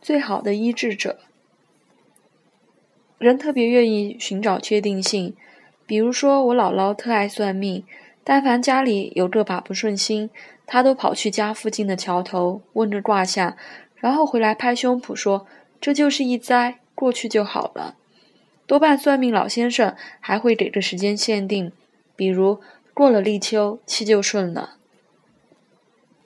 最好的医治者。人特别愿意寻找确定性，比如说我姥姥特爱算命，但凡家里有这把不顺心，她都跑去家附近的桥头问着卦象，然后回来拍胸脯说这就是一灾，过去就好了。多半算命老先生还会给个时间限定，比如过了立秋，气就顺了。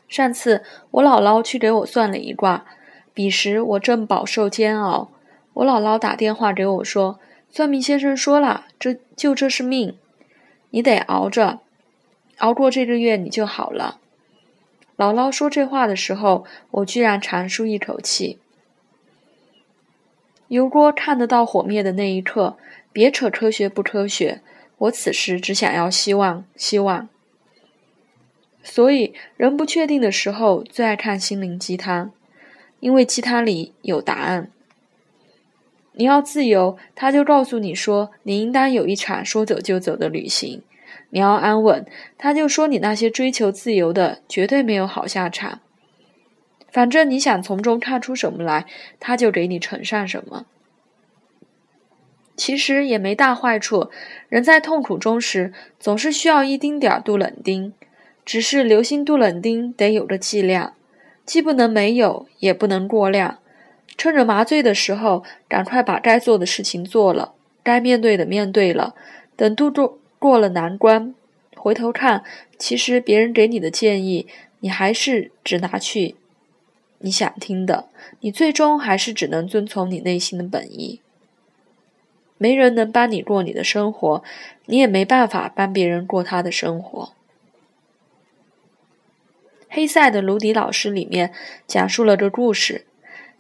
上次我姥姥去给我算了一卦，彼时我正饱受煎熬。我姥姥打电话给我说：“算命先生说了，这就这是命，你得熬着，熬过这个月你就好了。”姥姥说这话的时候，我居然长舒一口气。油锅看得到火灭的那一刻，别扯科学不科学，我此时只想要希望，希望。所以，人不确定的时候，最爱看心灵鸡汤，因为其他里有答案。你要自由，他就告诉你说，你应当有一场说走就走的旅行；你要安稳，他就说你那些追求自由的绝对没有好下场。反正你想从中看出什么来，他就给你呈上什么。其实也没大坏处，人在痛苦中时，总是需要一丁点儿杜冷丁，只是留心杜冷丁得有个剂量，既不能没有，也不能过量。趁着麻醉的时候，赶快把该做的事情做了，该面对的面对了。等度过过了难关，回头看，其实别人给你的建议，你还是只拿去你想听的，你最终还是只能遵从你内心的本意。没人能帮你过你的生活，你也没办法帮别人过他的生活。黑塞的《卢迪老师》里面讲述了个故事。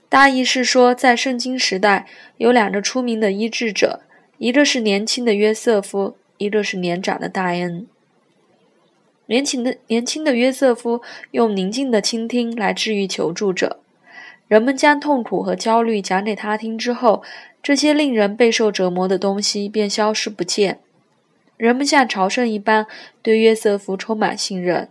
大意是说，在圣经时代，有两个出名的医治者，一个是年轻的约瑟夫，一个是年长的戴恩。年轻的年轻的约瑟夫用宁静的倾听来治愈求助者，人们将痛苦和焦虑讲给他听之后，这些令人备受折磨的东西便消失不见。人们像朝圣一般对约瑟夫充满信任，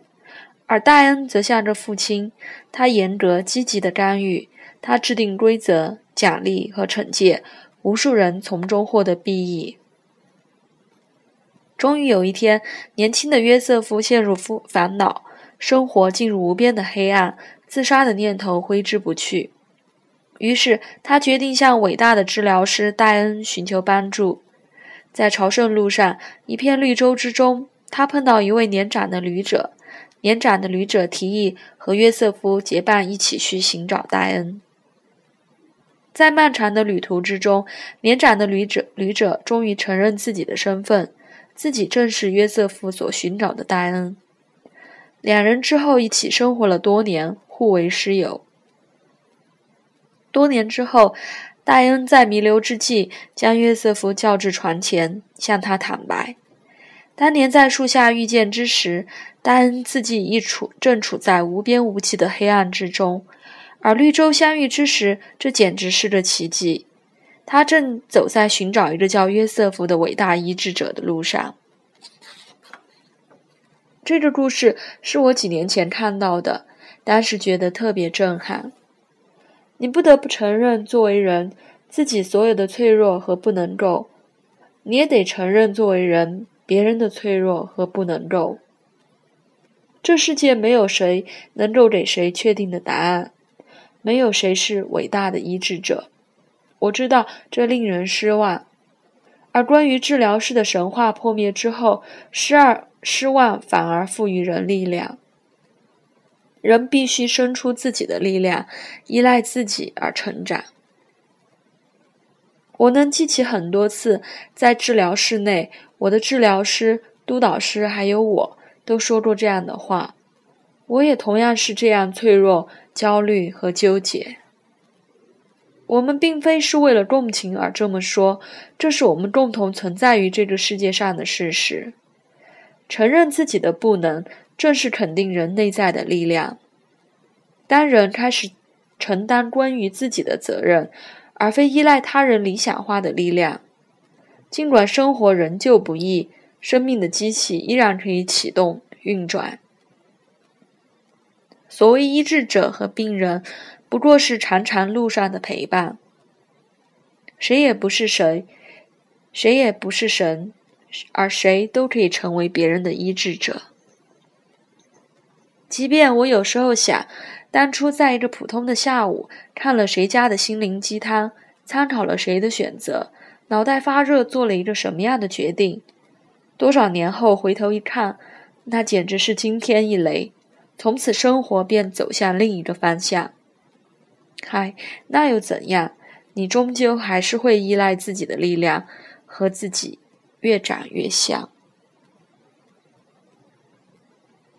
而戴恩则像着父亲，他严格积极的干预。他制定规则、奖励和惩戒，无数人从中获得裨益。终于有一天，年轻的约瑟夫陷入烦烦恼，生活进入无边的黑暗，自杀的念头挥之不去。于是，他决定向伟大的治疗师戴恩寻求帮助。在朝圣路上，一片绿洲之中，他碰到一位年长的旅者。年长的旅者提议和约瑟夫结伴一起去寻找戴恩。在漫长的旅途之中，年长的旅者旅者终于承认自己的身份，自己正是约瑟夫所寻找的戴恩。两人之后一起生活了多年，互为师友。多年之后，戴恩在弥留之际，将约瑟夫叫至床前，向他坦白：当年在树下遇见之时，丹恩自己亦处正处在无边无际的黑暗之中。而绿洲相遇之时，这简直是个奇迹。他正走在寻找一个叫约瑟夫的伟大医治者的路上。这个故事是我几年前看到的，当时觉得特别震撼。你不得不承认，作为人，自己所有的脆弱和不能够；你也得承认，作为人，别人的脆弱和不能够。这世界没有谁能够给谁确定的答案。没有谁是伟大的医治者，我知道这令人失望。而关于治疗师的神话破灭之后，失而失望反而赋予人力量。人必须生出自己的力量，依赖自己而成长。我能记起很多次在治疗室内，我的治疗师、督导师还有我都说过这样的话。我也同样是这样脆弱。焦虑和纠结，我们并非是为了共情而这么说，这是我们共同存在于这个世界上的事实。承认自己的不能，正是肯定人内在的力量。当人开始承担关于自己的责任，而非依赖他人理想化的力量，尽管生活仍旧不易，生命的机器依然可以启动运转。所谓医治者和病人，不过是长长路上的陪伴。谁也不是谁，谁也不是神，而谁都可以成为别人的医治者。即便我有时候想，当初在一个普通的下午，看了谁家的心灵鸡汤，参考了谁的选择，脑袋发热，做了一个什么样的决定，多少年后回头一看，那简直是惊天一雷，从此生活便走向另一个方向。嗨，那又怎样？你终究还是会依赖自己的力量，和自己越长越像。